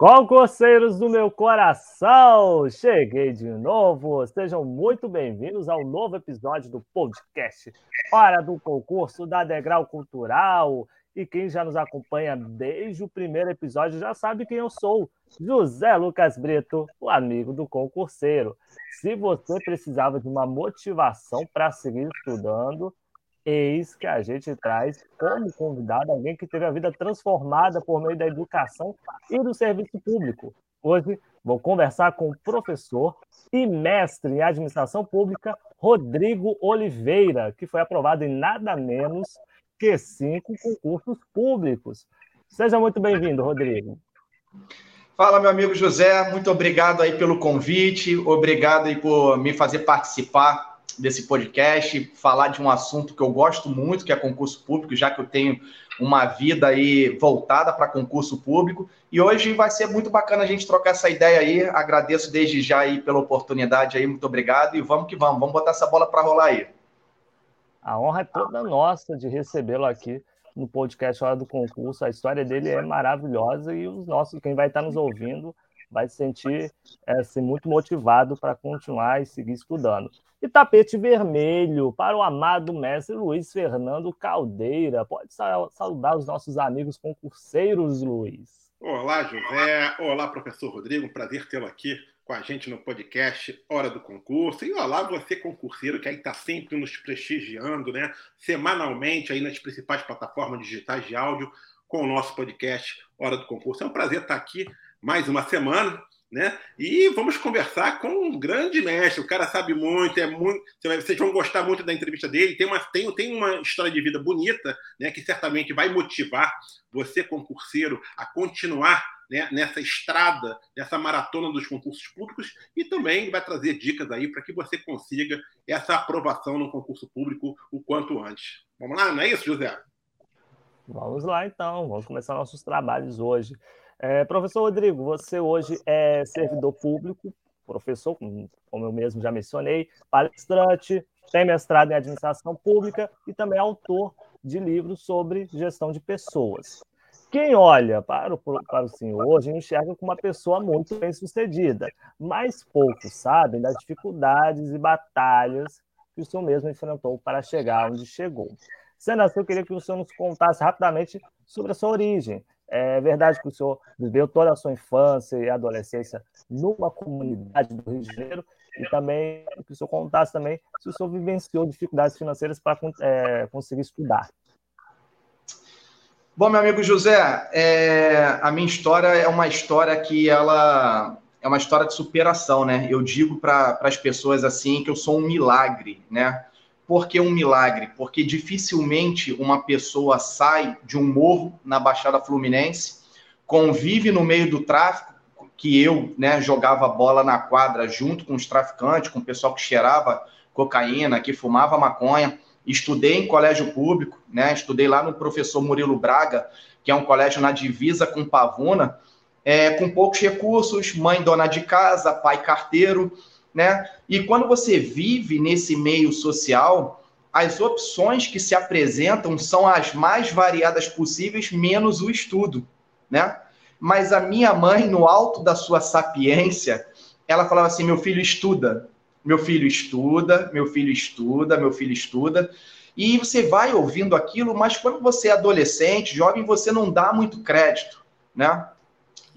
Concurseiros do meu coração, cheguei de novo. Sejam muito bem-vindos ao novo episódio do podcast Hora do Concurso da Degrau Cultural. E quem já nos acompanha desde o primeiro episódio já sabe quem eu sou, José Lucas Brito, o amigo do concurseiro. Se você precisava de uma motivação para seguir estudando, Eis que a gente traz como convidado alguém que teve a vida transformada por meio da educação e do serviço público. Hoje vou conversar com o professor e mestre em administração pública, Rodrigo Oliveira, que foi aprovado em nada menos que cinco concursos públicos. Seja muito bem-vindo, Rodrigo. Fala, meu amigo José, muito obrigado aí pelo convite, obrigado aí por me fazer participar desse podcast, falar de um assunto que eu gosto muito, que é concurso público, já que eu tenho uma vida aí voltada para concurso público. E hoje vai ser muito bacana a gente trocar essa ideia aí. Agradeço desde já aí pela oportunidade aí, muito obrigado e vamos que vamos, vamos botar essa bola para rolar aí. A honra é toda nossa de recebê-lo aqui no podcast Hora do Concurso. A história dele é maravilhosa e os nossos, quem vai estar nos ouvindo, vai se sentir é, assim, muito motivado para continuar e seguir estudando. E tapete vermelho para o amado mestre Luiz Fernando Caldeira. Pode saudar os nossos amigos concurseiros, Luiz. Olá, José. Olá, professor Rodrigo. Um prazer tê-lo aqui com a gente no podcast Hora do Concurso. E olá, você concurseiro que aí está sempre nos prestigiando, né? Semanalmente aí nas principais plataformas digitais de áudio com o nosso podcast Hora do Concurso. É um prazer estar aqui mais uma semana né? E vamos conversar com um grande mestre. O cara sabe muito, é muito. Vocês vão gostar muito da entrevista dele. Tem uma, tem, tem uma história de vida bonita, né? Que certamente vai motivar você, concurseiro, a continuar né, nessa estrada, nessa maratona dos concursos públicos e também vai trazer dicas aí para que você consiga essa aprovação no concurso público o quanto antes. Vamos lá, não é isso, José? Vamos lá, então. Vamos começar nossos trabalhos hoje. É, professor Rodrigo, você hoje é servidor público, professor, como eu mesmo já mencionei, palestrante, tem mestrado em administração pública e também é autor de livros sobre gestão de pessoas. Quem olha para o, para o senhor hoje enxerga como uma pessoa muito bem sucedida, mas poucos sabem das dificuldades e batalhas que o senhor mesmo enfrentou para chegar onde chegou. Sendo assim, eu queria que o senhor nos contasse rapidamente sobre a sua origem, é verdade que o senhor viveu toda a sua infância e adolescência numa comunidade do Rio de Janeiro e também que o senhor contasse também se o senhor vivenciou dificuldades financeiras para é, conseguir estudar. Bom, meu amigo José, é, a minha história é uma história que ela é uma história de superação, né? Eu digo para as pessoas assim que eu sou um milagre, né? Por que um milagre? Porque dificilmente uma pessoa sai de um morro na Baixada Fluminense, convive no meio do tráfico, que eu né, jogava bola na quadra junto com os traficantes, com o pessoal que cheirava cocaína, que fumava maconha. Estudei em colégio público, né? Estudei lá no professor Murilo Braga, que é um colégio na divisa com Pavuna, é, com poucos recursos, mãe dona de casa, pai carteiro, né? E quando você vive nesse meio social, as opções que se apresentam são as mais variadas possíveis, menos o estudo, né? Mas a minha mãe, no alto da sua sapiência, ela falava assim: meu filho estuda, meu filho estuda, meu filho estuda, meu filho estuda. E você vai ouvindo aquilo, mas quando você é adolescente, jovem, você não dá muito crédito, né?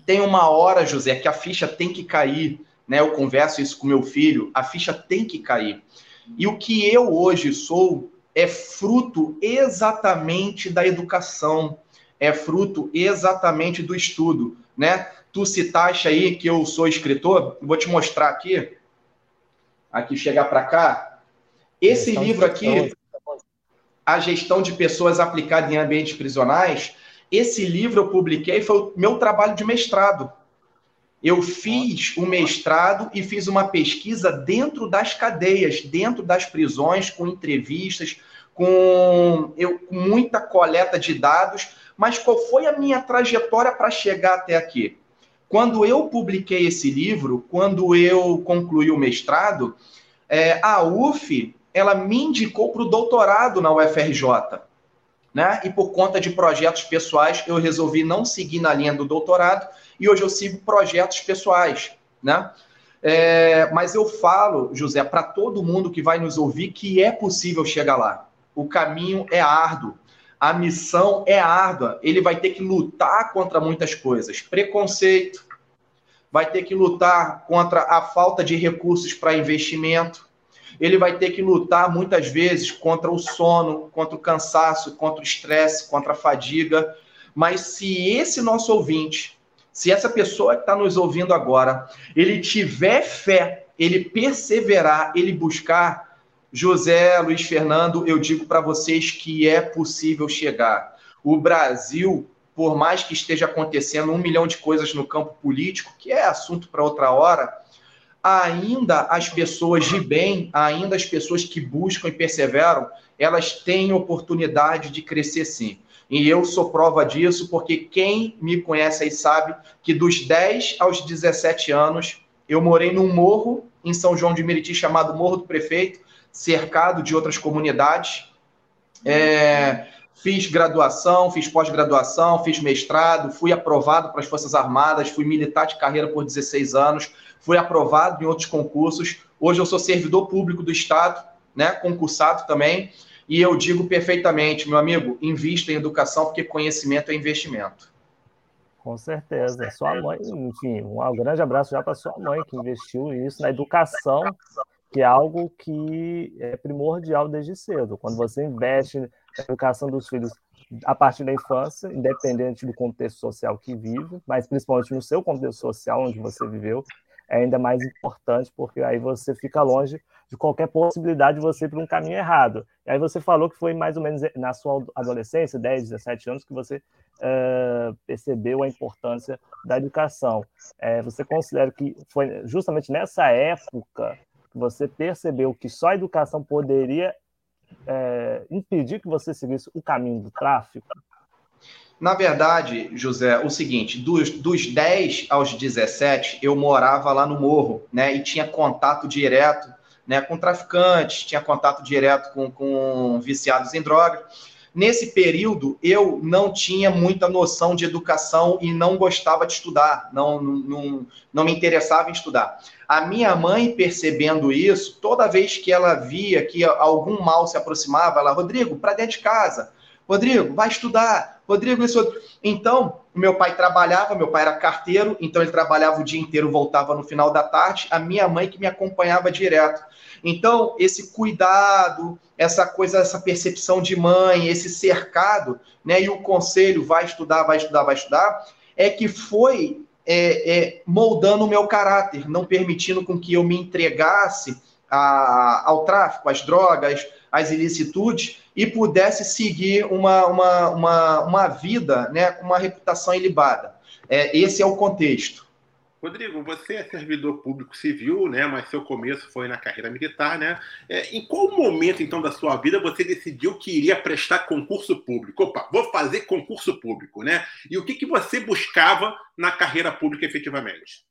Tem uma hora, José, que a ficha tem que cair né? Eu converso isso com meu filho, a ficha tem que cair. E o que eu hoje sou é fruto exatamente da educação, é fruto exatamente do estudo, né? Tu citaste aí que eu sou escritor, vou te mostrar aqui, aqui chegar para cá. Esse livro aqui, A Gestão de Pessoas Aplicada em Ambientes Prisionais, esse livro eu publiquei, foi o meu trabalho de mestrado Eu fiz o mestrado e fiz uma pesquisa dentro das cadeias, dentro das prisões, com entrevistas, com, eu, com muita coleta de dados. Mas qual foi a minha trajetória para chegar até aqui? Quando eu publiquei esse livro, quando eu concluí o mestrado, é, a UF ela me indicou para o doutorado na UFRJ. Né? E por conta de projetos pessoais, eu resolvi não seguir na linha do doutorado e hoje eu sigo projetos pessoais, né? É, mas eu falo, José, para todo mundo que vai nos ouvir que é possível chegar lá. O caminho é árduo, a missão é árdua. Ele vai ter que lutar contra muitas coisas, preconceito, vai ter que lutar contra a falta de recursos para investimento, ele vai ter que lutar muitas vezes contra o sono, contra o cansaço, contra o estresse, contra a fadiga. Mas se esse nosso ouvinte, se essa pessoa que está nos ouvindo agora, ele tiver fé, ele perseverar, ele buscar, José, Luiz Fernando, eu digo para vocês que é possível chegar. O Brasil, por mais que esteja acontecendo um milhão de coisas no campo político, que é assunto para outra hora, ainda as pessoas de bem, ainda as pessoas que buscam e perseveram, elas têm oportunidade de crescer sim. E eu sou prova disso, porque quem me conhece aí sabe que dos 10 aos 17 anos, eu morei num morro em São João de Meriti, chamado Morro do Prefeito, cercado de outras comunidades. É, fiz graduação, fiz pós-graduação, fiz mestrado, fui aprovado para as Forças Armadas, fui militar de carreira por 16 anos, fui aprovado em outros concursos. Hoje eu sou servidor público do Estado, né, concursado também, e eu digo perfeitamente, meu amigo, invista em educação porque conhecimento é investimento. Com certeza. Sua mãe, enfim, um grande abraço já para sua mãe que investiu isso na educação, que é algo que é primordial desde cedo. Quando você investe na educação dos filhos a partir da infância, independente do contexto social que vive, mas principalmente no seu contexto social onde você viveu, é ainda mais importante, porque aí você fica longe de qualquer possibilidade de você ir para um caminho errado. E aí você falou que foi mais ou menos na sua adolescência, 10, 17 anos, que você uh, percebeu a importância da educação. É, você considera que foi justamente nessa época que você percebeu que só a educação poderia é, impedir que você seguisse o caminho do tráfico? Na verdade, José, o seguinte, dos, dos 10 aos 17, eu morava lá no morro, né? E tinha contato direto né, com traficantes, tinha contato direto com, com viciados em droga. Nesse período, eu não tinha muita noção de educação e não gostava de estudar, não, não, não me interessava em estudar. A minha mãe, percebendo isso, toda vez que ela via que algum mal se aproximava, ela, Rodrigo, para dentro de casa. Rodrigo, vai estudar. Rodrigo, isso outro. Então, meu pai trabalhava, meu pai era carteiro, então ele trabalhava o dia inteiro, voltava no final da tarde. A minha mãe que me acompanhava direto. Então, esse cuidado, essa coisa, essa percepção de mãe, esse cercado, né? E o conselho, vai estudar, vai estudar, vai estudar, é que foi é, é, moldando o meu caráter, não permitindo com que eu me entregasse a, ao tráfico, às drogas, às ilicitudes, e pudesse seguir uma, uma, uma, uma vida né, com uma reputação ilibada. É, esse é o contexto. Rodrigo, você é servidor público civil, né? Mas seu começo foi na carreira militar, né? É, em qual momento, então, da sua vida você decidiu que iria prestar concurso público? Opa, vou fazer concurso público, né? E o que, que você buscava na carreira pública efetivamente?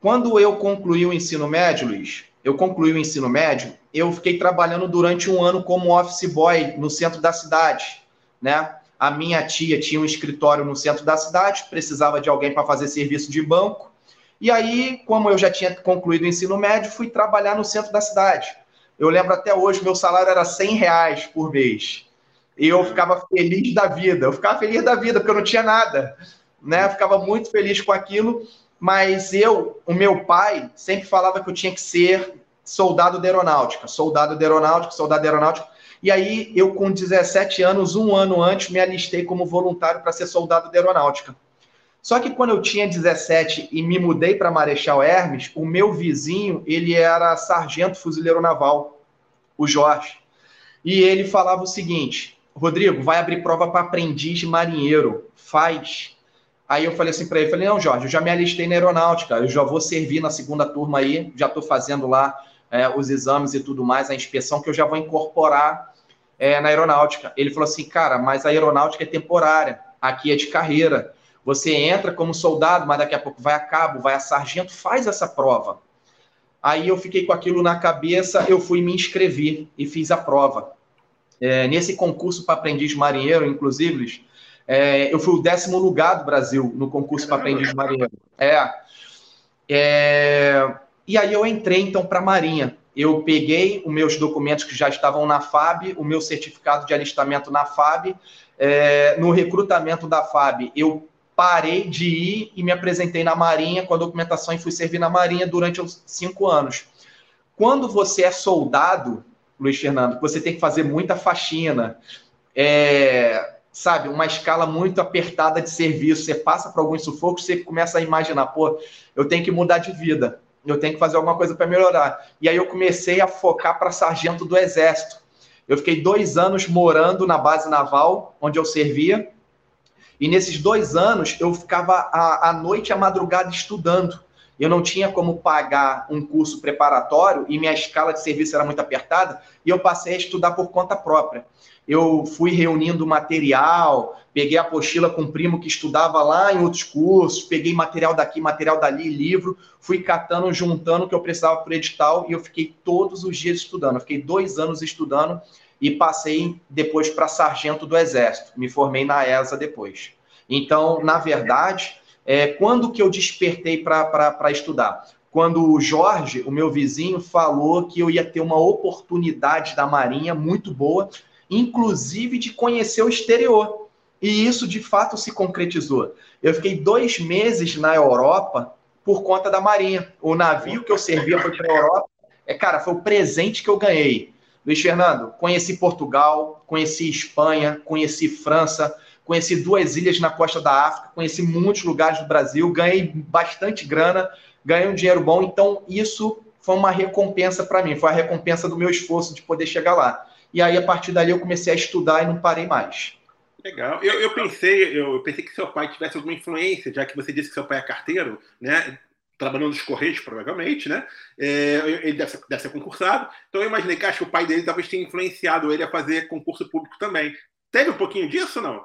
Quando eu concluí o ensino médio, Luiz, eu concluí o ensino médio, eu fiquei trabalhando durante um ano como office boy no centro da cidade, né? A minha tia tinha um escritório no centro da cidade, precisava de alguém para fazer serviço de banco. E aí, como eu já tinha concluído o ensino médio, fui trabalhar no centro da cidade. Eu lembro até hoje, meu salário era 100 reais por mês. E eu ficava feliz da vida. Eu ficava feliz da vida, porque eu não tinha nada. Né? Eu ficava muito feliz com aquilo. Mas eu, o meu pai, sempre falava que eu tinha que ser soldado da aeronáutica, soldado da aeronáutica, soldado da aeronáutica. E aí, eu, com 17 anos, um ano antes, me alistei como voluntário para ser soldado da aeronáutica. Só que quando eu tinha 17 e me mudei para Marechal Hermes, o meu vizinho, ele era sargento fuzileiro naval, o Jorge. E ele falava o seguinte: Rodrigo, vai abrir prova para aprendiz de marinheiro, faz. Aí eu falei assim para ele, falei, não, Jorge, eu já me alistei na aeronáutica, eu já vou servir na segunda turma aí, já estou fazendo lá é, os exames e tudo mais, a inspeção que eu já vou incorporar é, na aeronáutica. Ele falou assim, cara, mas a aeronáutica é temporária, aqui é de carreira. Você entra como soldado, mas daqui a pouco vai a cabo, vai a sargento, faz essa prova. Aí eu fiquei com aquilo na cabeça, eu fui me inscrever e fiz a prova. É, nesse concurso para aprendiz marinheiro, inclusive, é, eu fui o décimo lugar do Brasil no concurso para aprendiz marinheiro. É, é, e aí eu entrei então para a Marinha. Eu peguei os meus documentos que já estavam na FAB, o meu certificado de alistamento na FAB. É, no recrutamento da FAB, eu parei de ir e me apresentei na Marinha com a documentação e fui servir na Marinha durante os cinco anos. Quando você é soldado, Luiz Fernando, você tem que fazer muita faxina. É, sabe, uma escala muito apertada de serviço, você passa por alguns sufocos, você começa a imaginar, pô, eu tenho que mudar de vida, eu tenho que fazer alguma coisa para melhorar. E aí eu comecei a focar para sargento do Exército. Eu fiquei dois anos morando na base naval, onde eu servia, e nesses dois anos eu ficava à noite e à madrugada estudando. Eu não tinha como pagar um curso preparatório e minha escala de serviço era muito apertada, e eu passei a estudar por conta própria eu fui reunindo material, peguei a apostila com um primo que estudava lá em outros cursos, peguei material daqui, material dali, livro, fui catando, juntando o que eu precisava para o edital e eu fiquei todos os dias estudando. Eu fiquei dois anos estudando e passei depois para sargento do Exército. Me formei na ESA depois. Então, na verdade, é, quando que eu despertei para estudar? Quando o Jorge, o meu vizinho, falou que eu ia ter uma oportunidade da Marinha muito boa inclusive de conhecer o exterior. E isso de fato se concretizou. Eu fiquei dois meses na Europa por conta da Marinha. O navio que eu servia foi para a Europa. É, cara, foi o presente que eu ganhei. Luiz Fernando, conheci Portugal, conheci Espanha, conheci França, conheci duas ilhas na costa da África, conheci muitos lugares do Brasil, ganhei bastante grana, ganhei um dinheiro bom. Então, isso foi uma recompensa para mim, foi a recompensa do meu esforço de poder chegar lá. E aí, a partir dali, eu comecei a estudar e não parei mais. Legal. Eu, eu pensei, eu pensei que seu pai tivesse alguma influência, já que você disse que seu pai é carteiro, né? Trabalhando nos Correios, provavelmente, né? É, ele deve ser, deve ser, concursado. Então eu imaginei que acho que o pai dele talvez tenha influenciado ele a fazer concurso público também. Teve um pouquinho disso, não?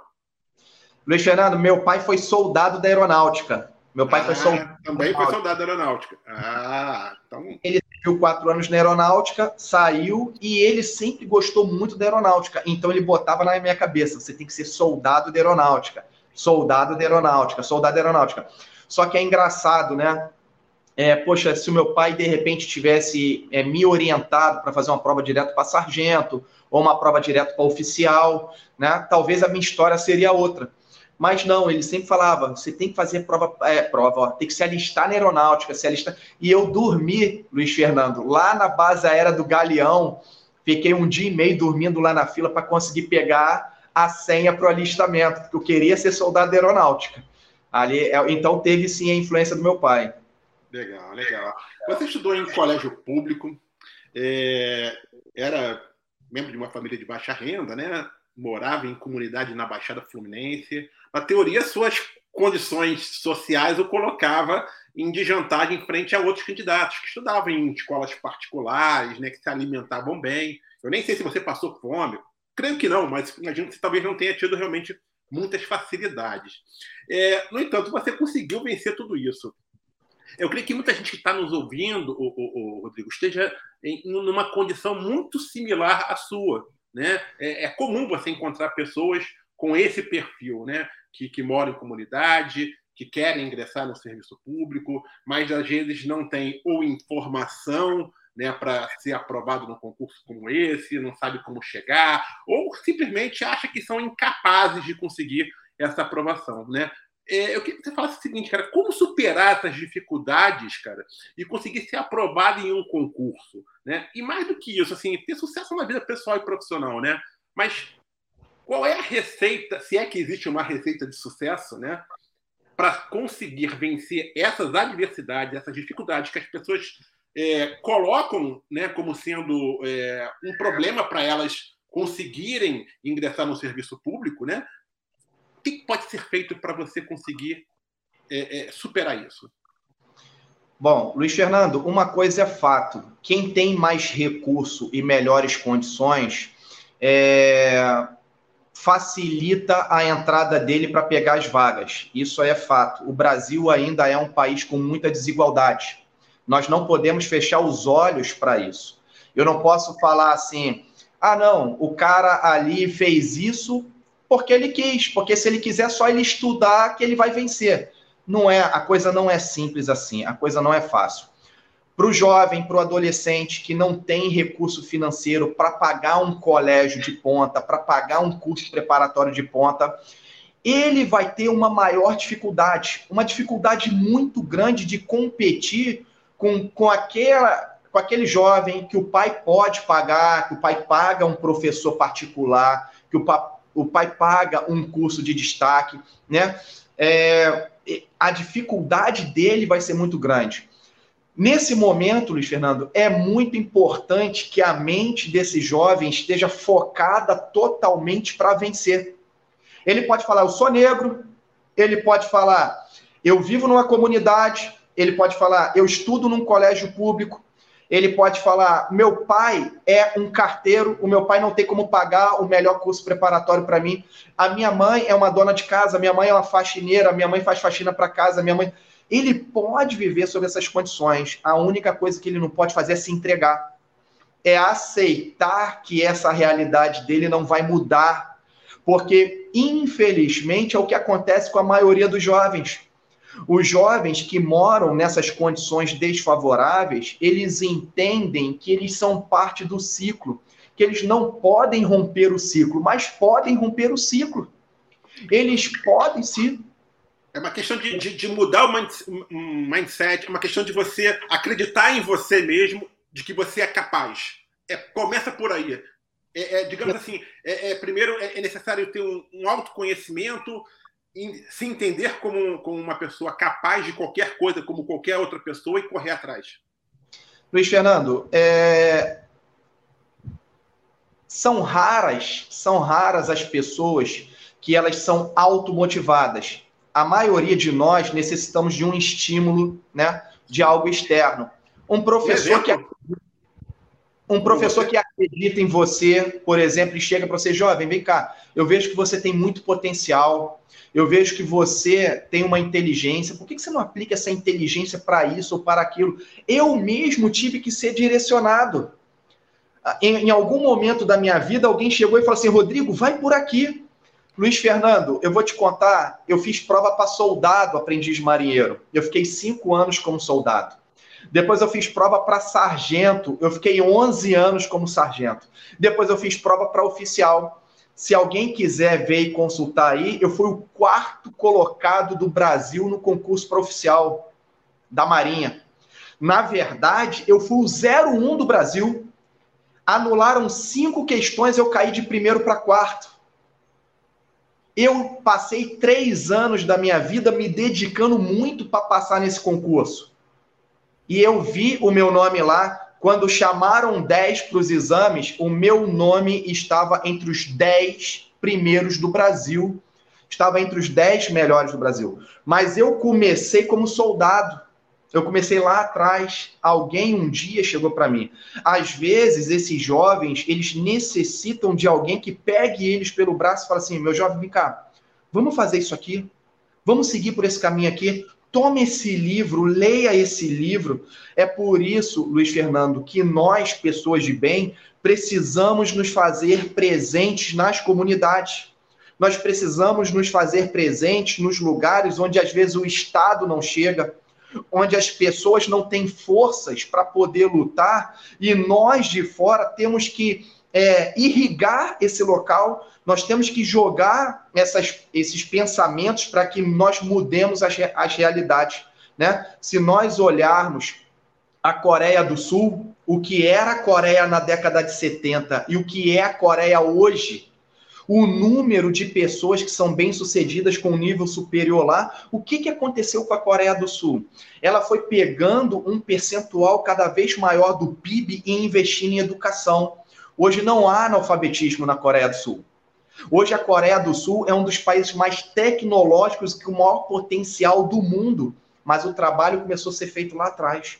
Luiz Fernando, meu pai foi soldado da aeronáutica. Meu pai ah, foi soldado. Também foi soldado da aeronáutica. Ah, então. Ele serviu quatro anos na aeronáutica, saiu e ele sempre gostou muito da aeronáutica. Então ele botava na minha cabeça: você tem que ser soldado da aeronáutica. Soldado da aeronáutica, soldado da aeronáutica. Só que é engraçado, né? É, poxa, se o meu pai de repente tivesse é, me orientado para fazer uma prova direto para sargento ou uma prova direto para oficial, né? Talvez a minha história seria outra. Mas não, ele sempre falava: você tem que fazer prova, é, prova, ó, tem que se alistar na aeronáutica, se alistar. E eu dormi, Luiz Fernando, lá na base aérea do Galeão, fiquei um dia e meio dormindo lá na fila para conseguir pegar a senha para o alistamento, porque eu queria ser soldado da aeronáutica. Ali, é, então teve sim a influência do meu pai. Legal, legal. Você estudou em colégio público, é, era membro de uma família de baixa renda, né? Morava em comunidade na Baixada Fluminense na teoria, suas condições sociais o colocava em desvantagem frente a outros candidatos que estudavam em escolas particulares, né, que se alimentavam bem. Eu nem sei se você passou fome, creio que não, mas imagino que você talvez não tenha tido realmente muitas facilidades. É, no entanto, você conseguiu vencer tudo isso. Eu creio que muita gente que está nos ouvindo, o, o, o, Rodrigo, esteja em numa condição muito similar à sua. Né? É, é comum você encontrar pessoas com esse perfil, né? Que, que moram em comunidade, que querem ingressar no serviço público, mas às vezes não tem ou informação né, para ser aprovado num concurso como esse, não sabe como chegar, ou simplesmente acha que são incapazes de conseguir essa aprovação. Né? É, eu queria que você falasse o seguinte, cara, como superar essas dificuldades, cara, e conseguir ser aprovado em um concurso, né? E mais do que isso, assim, ter sucesso na vida pessoal e profissional, né? Mas qual é a receita, se é que existe uma receita de sucesso, né? Para conseguir vencer essas adversidades, essas dificuldades que as pessoas é, colocam né, como sendo é, um problema para elas conseguirem ingressar no serviço público, né? que pode ser feito para você conseguir é, é, superar isso? Bom, Luiz Fernando, uma coisa é fato: quem tem mais recurso e melhores condições é, facilita a entrada dele para pegar as vagas. Isso é fato. O Brasil ainda é um país com muita desigualdade. Nós não podemos fechar os olhos para isso. Eu não posso falar assim, ah, não, o cara ali fez isso porque ele quis, porque se ele quiser só ele estudar que ele vai vencer. Não é, a coisa não é simples assim, a coisa não é fácil. Para o jovem, para o adolescente que não tem recurso financeiro para pagar um colégio de ponta, para pagar um curso preparatório de ponta, ele vai ter uma maior dificuldade, uma dificuldade muito grande de competir com, com, aquela, com aquele jovem que o pai pode pagar, que o pai paga um professor particular, que o, pa, o pai paga um curso de destaque, né? É, a dificuldade dele vai ser muito grande. Nesse momento, Luiz Fernando, é muito importante que a mente desse jovem esteja focada totalmente para vencer. Ele pode falar, eu sou negro, ele pode falar, eu vivo numa comunidade, ele pode falar, eu estudo num colégio público, ele pode falar, meu pai é um carteiro, o meu pai não tem como pagar o melhor curso preparatório para mim, a minha mãe é uma dona de casa, minha mãe é uma faxineira, minha mãe faz faxina para casa, minha mãe. Ele pode viver sob essas condições. A única coisa que ele não pode fazer é se entregar. É aceitar que essa realidade dele não vai mudar. Porque, infelizmente, é o que acontece com a maioria dos jovens. Os jovens que moram nessas condições desfavoráveis, eles entendem que eles são parte do ciclo, que eles não podem romper o ciclo, mas podem romper o ciclo. Eles podem se é uma questão de, de, de mudar o mindset, é uma questão de você acreditar em você mesmo, de que você é capaz. É, começa por aí. É, é, digamos assim, é, é primeiro é, é, necessário ter um, um autoconhecimento, se entender como, como uma pessoa capaz de qualquer coisa, como qualquer outra pessoa, e correr atrás. Luiz Fernando, são raras, são raras as pessoas que elas são automotivadas a maioria de nós necessitamos de um estímulo, né, de algo externo. Um professor que um professor que acredita em você, por exemplo, e chega para você, jovem, vem cá, eu vejo que você tem muito potencial, eu vejo que você tem uma inteligência, por que você não aplica essa inteligência para isso ou para aquilo? Eu mesmo tive que ser direcionado. Em, em algum momento da minha vida, alguém chegou e falou assim, Rodrigo, vai por aqui. Luiz Fernando, eu vou te contar, eu fiz prova para soldado, aprendiz marinheiro. Eu fiquei cinco anos como soldado. Depois eu fiz prova para sargento, eu fiquei 11 anos como sargento. Depois eu fiz prova para oficial. Se alguém quiser ver e consultar aí, eu fui o quarto colocado do Brasil no concurso para oficial da Marinha. Na verdade, eu fui o 01 do Brasil. Anularam cinco questões, eu caí de primeiro para quarto. Eu passei três anos da minha vida me dedicando muito para passar nesse concurso. E eu vi o meu nome lá. Quando chamaram 10 para os exames, o meu nome estava entre os 10 primeiros do Brasil. Estava entre os 10 melhores do Brasil. Mas eu comecei como soldado. Eu comecei lá atrás. Alguém um dia chegou para mim. Às vezes, esses jovens, eles necessitam de alguém que pegue eles pelo braço e fale assim: meu jovem, vem cá, vamos fazer isso aqui? Vamos seguir por esse caminho aqui? Tome esse livro, leia esse livro. É por isso, Luiz Fernando, que nós, pessoas de bem, precisamos nos fazer presentes nas comunidades. Nós precisamos nos fazer presentes nos lugares onde às vezes o Estado não chega, onde as pessoas não têm forças para poder lutar e nós de fora temos que é, irrigar esse local, nós temos que jogar essas, esses pensamentos para que nós mudemos as, as realidades. Né? Se nós olharmos a Coreia do Sul, o que era a Coreia na década de 70 e o que é a Coreia hoje, o número de pessoas que são bem-sucedidas com nível superior lá. O que, que aconteceu com a Coreia do Sul? Ela foi pegando um percentual cada vez maior do PIB e investindo em educação. Hoje não há analfabetismo na Coreia do Sul. Hoje a Coreia do Sul é um dos países mais tecnológicos com o maior potencial do mundo, mas o trabalho começou a ser feito lá atrás.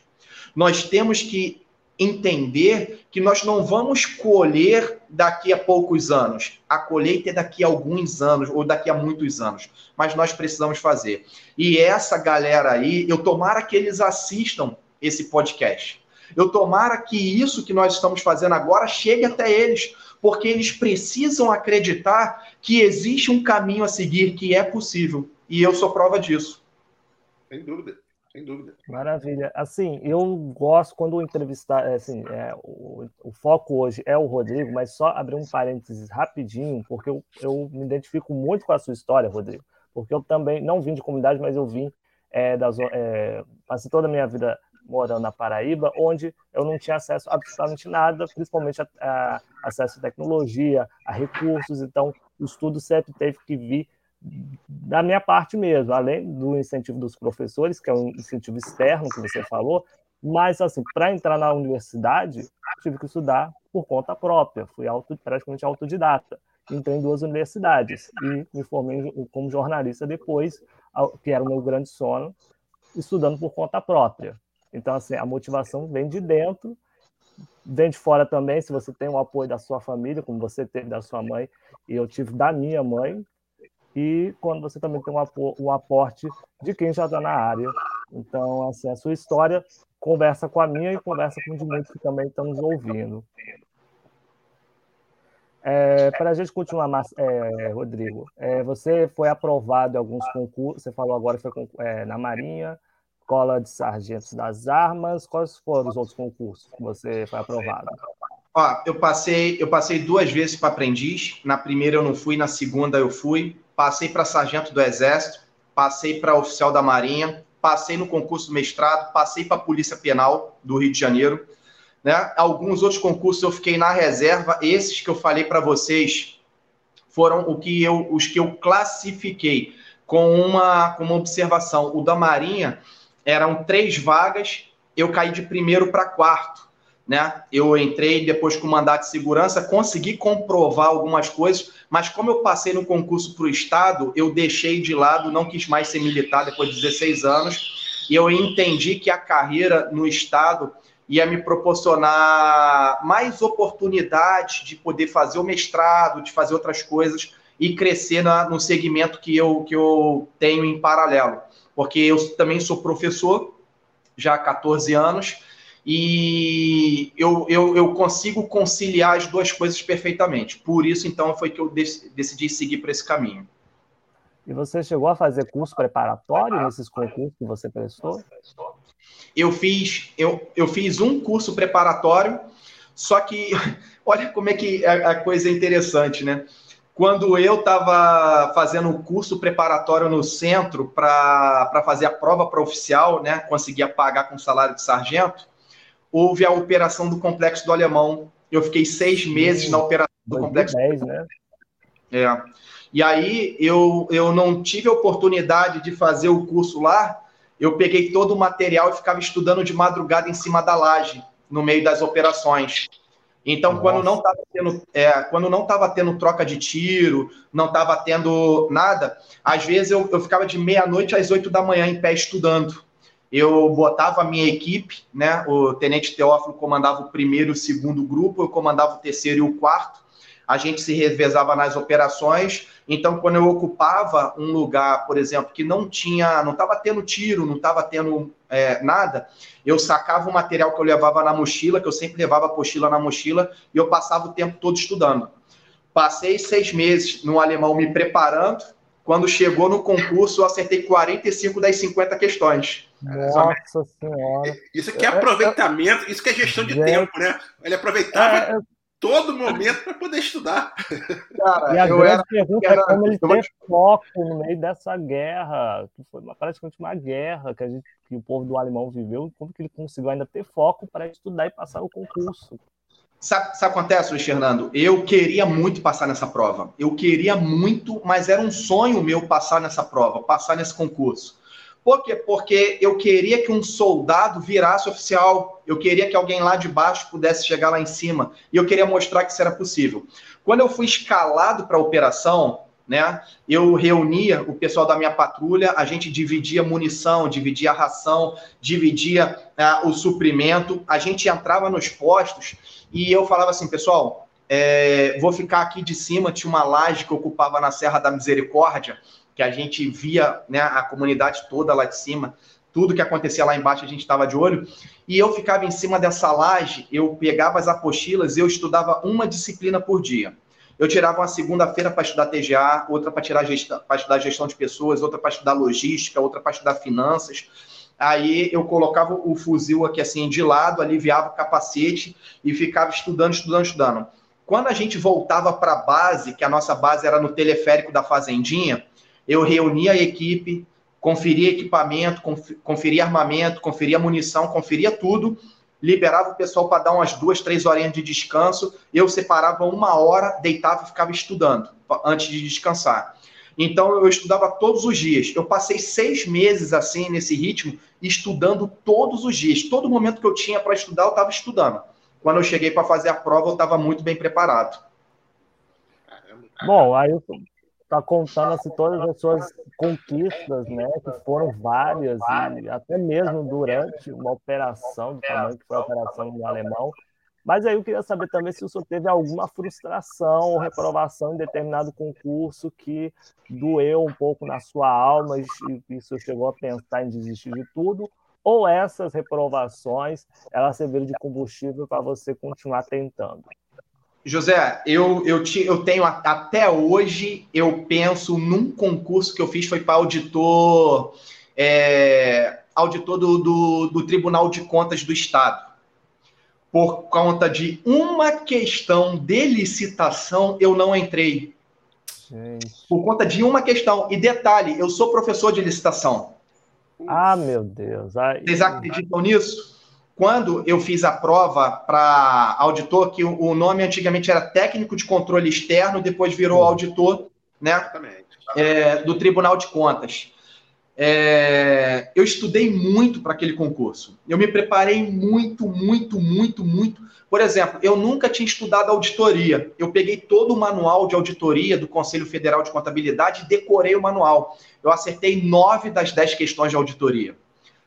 Nós temos que entender que nós não vamos colher daqui a poucos anos. A colheita é daqui a alguns anos ou daqui a muitos anos, mas nós precisamos fazer. E essa galera aí, eu tomara que eles assistam esse podcast. Eu tomara que isso que nós estamos fazendo agora chegue até eles, porque eles precisam acreditar que existe um caminho a seguir, que é possível. E eu sou prova disso. Sem dúvida. Sem dúvida. Maravilha. Assim, eu gosto quando entrevistar, é, assim, é, o, o, foco hoje é o Rodrigo, mas só abrir um parênteses rapidinho, porque eu, eu me identifico muito com a sua história, Rodrigo, porque eu também não vim de comunidade, mas eu vim é, das, é, passei toda a minha vida morando na Paraíba, onde eu não tinha acesso a absolutamente nada, principalmente a, a acesso à tecnologia, a recursos, então o estudo sempre teve que vir da minha parte mesmo, além do incentivo dos professores, que é um incentivo externo que você falou, mas assim, para entrar na universidade, tive que estudar por conta própria, fui auto, praticamente autodidata. Entrei em duas universidades e me formei como jornalista depois, que era o meu grande sono, estudando por conta própria. Então, assim, a motivação vem de dentro, vem de fora também, se você tem o apoio da sua família, como você teve da sua mãe, e eu tive da minha mãe, e quando você também tem um aporte de quem já está na área. Então, assim, a sua história conversa com a minha e conversa com de muitos que também estão nos ouvindo. É, para a gente continuar, é, Rodrigo, é, você foi aprovado em alguns concursos, você falou agora que foi é, na Marinha, Escola de Sargentos das Armas, quais foram os outros concursos que você foi aprovado? Ó, eu passei, eu passei duas vezes para aprendiz. Na primeira eu não fui, na segunda eu fui passei para sargento do Exército, passei para oficial da Marinha, passei no concurso do mestrado, passei para a Polícia Penal do Rio de Janeiro. Né? Alguns outros concursos eu fiquei na reserva, esses que eu falei para vocês foram o que eu, os que eu classifiquei com uma, com uma observação. O da Marinha eram três vagas, eu caí de primeiro para quarto né? Eu entrei depois com mandato de segurança, consegui comprovar algumas coisas, mas como eu passei no concurso para o Estado, eu deixei de lado, não quis mais ser militar depois de 16 anos, e eu entendi que a carreira no Estado ia me proporcionar mais oportunidades de poder fazer o mestrado, de fazer outras coisas e crescer na, no segmento que eu, que eu tenho em paralelo. Porque eu também sou professor, já há 14 anos, e eu, eu, eu, consigo conciliar as duas coisas perfeitamente. Por isso, então, foi que eu decidi seguir por esse caminho. E você chegou a fazer curso preparatório nesses concursos que você prestou? Eu fiz, eu, eu fiz um curso preparatório, só que olha como é que a, a coisa é interessante, né? Quando eu estava fazendo um curso preparatório no centro para fazer a prova para oficial, né? Conseguia pagar com salário de sargento houve a operação do Complexo do Alemão. Eu fiquei seis meses na operação do 2010, Complexo. Né? É. E aí eu, eu não tive a oportunidade de fazer o curso lá. Eu peguei todo o material e ficava estudando de madrugada em cima da laje, no meio das operações. Então, Nossa. quando não estava tendo, é, quando não estava tendo troca de tiro, não estava tendo nada, às vezes eu, eu ficava de meia-noite às oito da manhã em pé estudando eu botava a minha equipe, né? O Tenente Teófilo comandava o primeiro e o segundo grupo, eu comandava o terceiro e o quarto. A gente se revezava nas operações. Então, quando eu ocupava um lugar, por exemplo, que não tinha, não estava tendo tiro, não estava tendo é, nada, eu sacava o material que eu levava na mochila, que eu sempre levava a apostila na mochila, e eu passava o tempo todo estudando. Passei seis meses no alemão me preparando. Quando chegou no concurso, eu acertei 45 das 50 questões. Nossa senhora. Isso que é aproveitamento, isso que é gestão de Gente. tempo, né? Ele aproveitava é, todo momento para poder estudar. Cara, e a grande era, pergunta era, é como ele teve foco no meio dessa guerra, que foi praticamente uma guerra que, a gente, que o povo do alemão viveu, como que ele conseguiu ainda ter foco para estudar e passar o concurso. Sabe, sabe o que acontece, Luiz Fernando? Eu queria muito passar nessa prova. Eu queria muito, mas era um sonho meu passar nessa prova, passar nesse concurso. Por quê? Porque eu queria que um soldado virasse oficial. Eu queria que alguém lá de baixo pudesse chegar lá em cima. E eu queria mostrar que isso era possível. Quando eu fui escalado para a operação, né? Eu reunia o pessoal da minha patrulha, a gente dividia munição, dividia ração, dividia uh, o suprimento, a gente entrava nos postos e eu falava assim, pessoal, é, vou ficar aqui de cima, tinha uma laje que ocupava na Serra da Misericórdia, que a gente via né, a comunidade toda lá de cima, tudo que acontecia lá embaixo a gente estava de olho, e eu ficava em cima dessa laje, eu pegava as apostilas, eu estudava uma disciplina por dia. Eu tirava uma segunda-feira para estudar TGA, outra para tirar para estudar gestão de pessoas, outra para estudar logística, outra para estudar finanças. Aí eu colocava o fuzil aqui assim de lado, aliviava o capacete e ficava estudando, estudando, estudando. Quando a gente voltava para a base, que a nossa base era no teleférico da Fazendinha, eu reunia a equipe, conferia equipamento, conferia armamento, conferia munição, conferia tudo liberava o pessoal para dar umas duas, três horinhas de descanso. Eu separava uma hora, deitava e ficava estudando antes de descansar. Então eu estudava todos os dias. Eu passei seis meses assim nesse ritmo, estudando todos os dias. Todo momento que eu tinha para estudar, eu estava estudando. Quando eu cheguei para fazer a prova, eu estava muito bem preparado. Bom, aí está contando assim, todas as suas conquistas, né, que foram várias, e até mesmo durante uma operação do tamanho que foi a operação do alemão. Mas aí eu queria saber também se o senhor teve alguma frustração ou reprovação em determinado concurso que doeu um pouco na sua alma e, e o senhor chegou a pensar em desistir de tudo, ou essas reprovações elas serviram de combustível para você continuar tentando? José, eu, eu, te, eu tenho até hoje, eu penso num concurso que eu fiz, foi para auditor, é, auditor do, do, do, Tribunal de Contas do Estado. Por conta de uma questão de licitação, eu não entrei. Gente. Por conta de uma questão. E detalhe, eu sou professor de licitação. Ah, meu Deus. Ai, Vocês acreditam nisso? Quando eu fiz a prova para auditor, que o nome antigamente era técnico de controle externo, depois virou auditor né, é, do Tribunal de Contas. É, eu estudei muito para aquele concurso. Eu me preparei muito, muito, muito, muito. Por exemplo, eu nunca tinha estudado auditoria. Eu peguei todo o manual de auditoria do Conselho Federal de Contabilidade e decorei o manual. Eu acertei nove das dez questões de auditoria.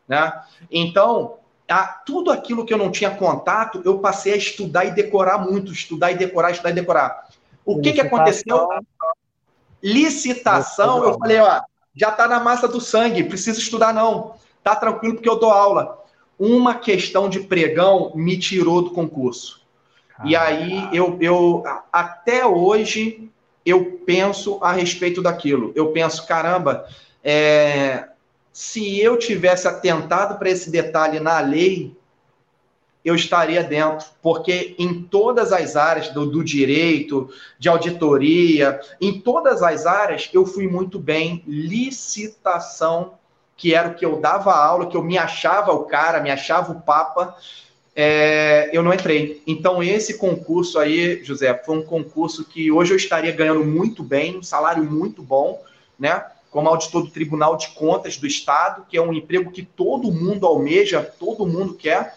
Né? Então, a, tudo aquilo que eu não tinha contato, eu passei a estudar e decorar muito, estudar e decorar, estudar e decorar. O que, que aconteceu? Licitação, eu falei, ó, já está na massa do sangue, precisa estudar não. Tá tranquilo porque eu dou aula. Uma questão de pregão me tirou do concurso. E aí eu, eu até hoje eu penso a respeito daquilo. Eu penso, caramba, é, se eu tivesse atentado para esse detalhe na lei, eu estaria dentro, porque em todas as áreas do, do, direito, de auditoria, em todas as áreas eu fui muito bem. Licitação, que era o que eu dava aula, que eu me achava o cara, me achava o papa, é, eu não entrei. Então, esse concurso aí, José, foi um concurso que hoje eu estaria ganhando muito bem, um salário muito bom, né? Como auditor do Tribunal de Contas do Estado, que é um emprego que todo mundo almeja, todo mundo quer,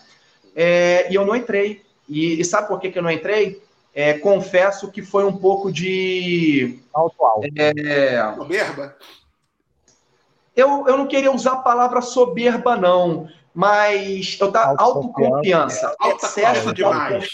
é, e eu não entrei. E, e, sabe por que, que eu não entrei? É, confesso que foi um pouco de. Alto alto. É, soberba? Eu, eu não queria usar a palavra soberba, não, mas eu tava autoconfiança. Excesso de demais.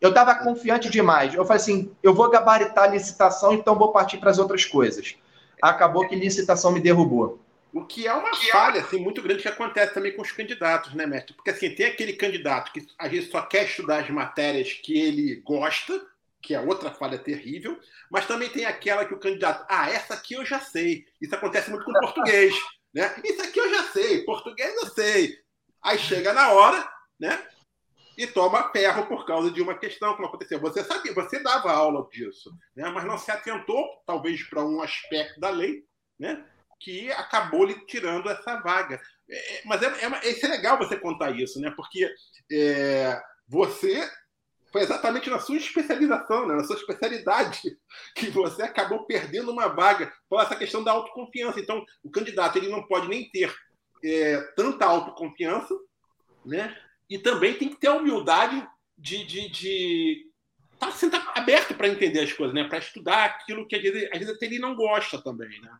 Eu estava confiante demais. Eu falei assim: eu vou gabaritar a licitação, então vou partir para as outras coisas acabou que licitação me derrubou. O que é uma falha assim, muito grande que acontece também com os candidatos, né, mestre? Porque assim, tem aquele candidato que às vezes só quer estudar as matérias que ele gosta, que é outra falha terrível, mas também tem aquela que o candidato, ah, essa aqui eu já sei. Isso acontece muito com o português, né? Isso aqui eu já sei, português eu sei. Aí chega na hora, né? E toma ferro por causa de uma questão, como aconteceu. Você sabia, você dava aula disso, né? mas não se atentou, talvez, para um aspecto da lei, né? que acabou lhe tirando essa vaga. É, é mas é, é, é, legal você contar isso, né? porque é, você foi exatamente na sua especialização, né? na sua especialidade, que você acabou perdendo uma vaga por essa questão da autoconfiança. Então, o candidato ele não pode nem ter é, tanta autoconfiança, né? E também tem que ter a humildade de, de, de tá, assim, tá aberto para entender as coisas, né? Para estudar aquilo que às vezes, às vezes até ele não gosta também, né?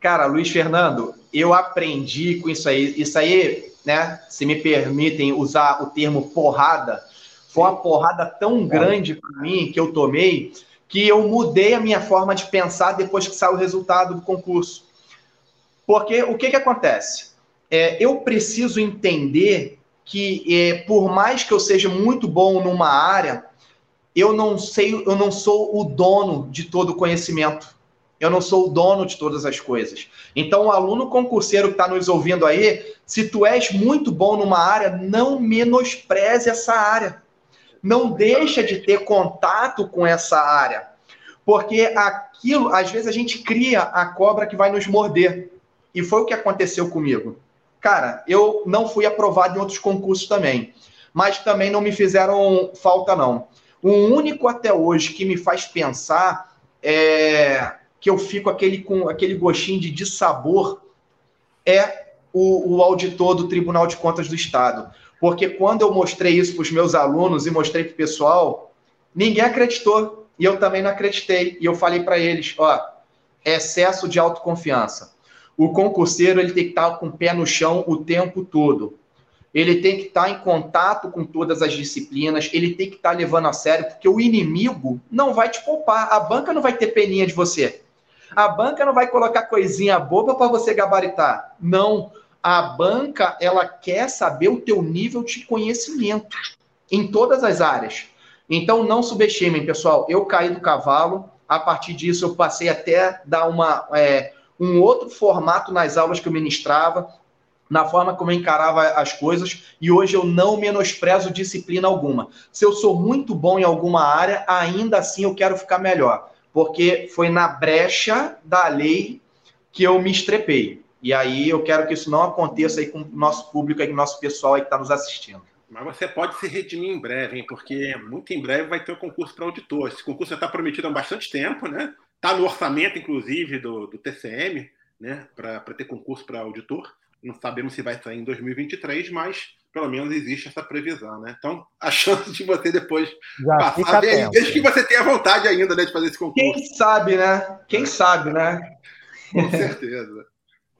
Cara, Luiz Fernando, eu aprendi com isso aí. Isso aí, né? Se me permitem usar o termo porrada, foi uma porrada tão grande para mim que eu tomei que eu mudei a minha forma de pensar depois que saiu o resultado do concurso. Porque o que, que acontece? É, eu preciso entender que, é, por mais que eu seja muito bom numa área, eu não sei, eu não sou o dono de todo o conhecimento. Eu não sou o dono de todas as coisas. Então, o aluno concurseiro que está nos ouvindo aí, se tu és muito bom numa área, não menospreze essa área. Não deixa de ter contato com essa área. Porque aquilo, às vezes, a gente cria a cobra que vai nos morder. E foi o que aconteceu comigo. Cara, eu não fui aprovado em outros concursos também. Mas também não me fizeram falta, não. O único até hoje que me faz pensar é que eu fico aquele, com aquele gostinho de dissabor é o, o auditor do Tribunal de Contas do Estado. Porque quando eu mostrei isso para os meus alunos e mostrei para o pessoal, ninguém acreditou. E eu também não acreditei. E eu falei para eles: ó, excesso de autoconfiança. O concurseiro ele tem que estar com o pé no chão o tempo todo. Ele tem que estar em contato com todas as disciplinas, ele tem que estar levando a sério, porque o inimigo não vai te poupar. A banca não vai ter peninha de você. A banca não vai colocar coisinha boba para você gabaritar. Não. A banca, ela quer saber o teu nível de conhecimento em todas as áreas. Então, não subestimem, pessoal. Eu caí do cavalo. A partir disso, eu passei até dar uma, é, um outro formato nas aulas que eu ministrava, na forma como eu encarava as coisas, e hoje eu não menosprezo disciplina alguma. Se eu sou muito bom em alguma área, ainda assim eu quero ficar melhor porque foi na brecha da lei que eu me estrepei. E aí eu quero que isso não aconteça aí com o nosso público, aí, com o nosso pessoal aí que está nos assistindo. Mas você pode se redimir em breve, hein? Porque muito em breve vai ter o um concurso para auditor. Esse concurso já está prometido há bastante tempo, né? Está no orçamento, inclusive, do, do TCM, né? Para ter concurso para auditor. Não sabemos se vai sair em 2023, mas pelo menos existe essa previsão, né? Então, a chance de você depois Já passar bem, desde que você tenha vontade ainda né, de fazer esse concurso. Quem sabe, né? Quem é. sabe, né? Com certeza.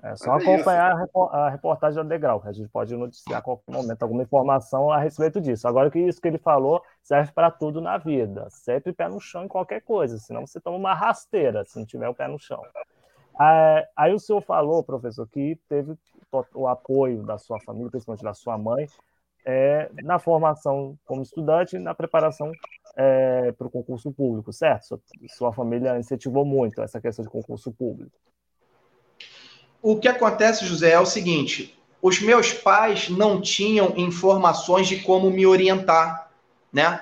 É só Mas é acompanhar é a reportagem da Degrau, que a gente pode noticiar a qualquer momento alguma informação a respeito disso. Agora que isso que ele falou serve para tudo na vida. Sempre pé no chão em qualquer coisa, senão você toma uma rasteira se não tiver o pé no chão. É, aí o senhor falou, professor, que teve o apoio da sua família, principalmente da sua mãe, é, na formação como estudante e na preparação é, para o concurso público, certo? Sua, sua família incentivou muito essa questão de concurso público. O que acontece, José, é o seguinte: os meus pais não tinham informações de como me orientar, né?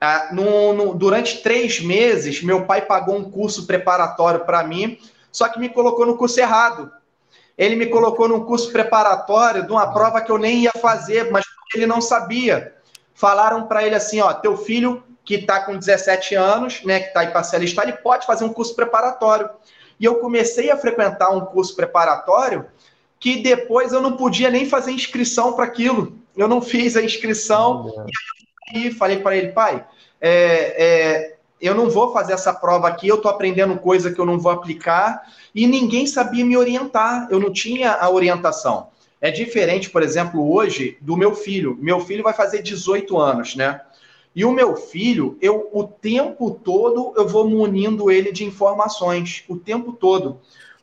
Ah, no, no, durante três meses, meu pai pagou um curso preparatório para mim, só que me colocou no curso errado ele me colocou num curso preparatório de uma prova que eu nem ia fazer, mas ele não sabia. Falaram para ele assim, ó, teu filho que está com 17 anos, né, que está aí para se alistar, ele pode fazer um curso preparatório. E eu comecei a frequentar um curso preparatório que depois eu não podia nem fazer inscrição para aquilo. Eu não fiz a inscrição e aí falei para ele, pai, é, é, eu não vou fazer essa prova aqui, eu estou aprendendo coisa que eu não vou aplicar, e ninguém sabia me orientar, eu não tinha a orientação. É diferente, por exemplo, hoje, do meu filho. Meu filho vai fazer 18 anos, né? E o meu filho, eu o tempo todo eu vou munindo ele de informações, o tempo todo.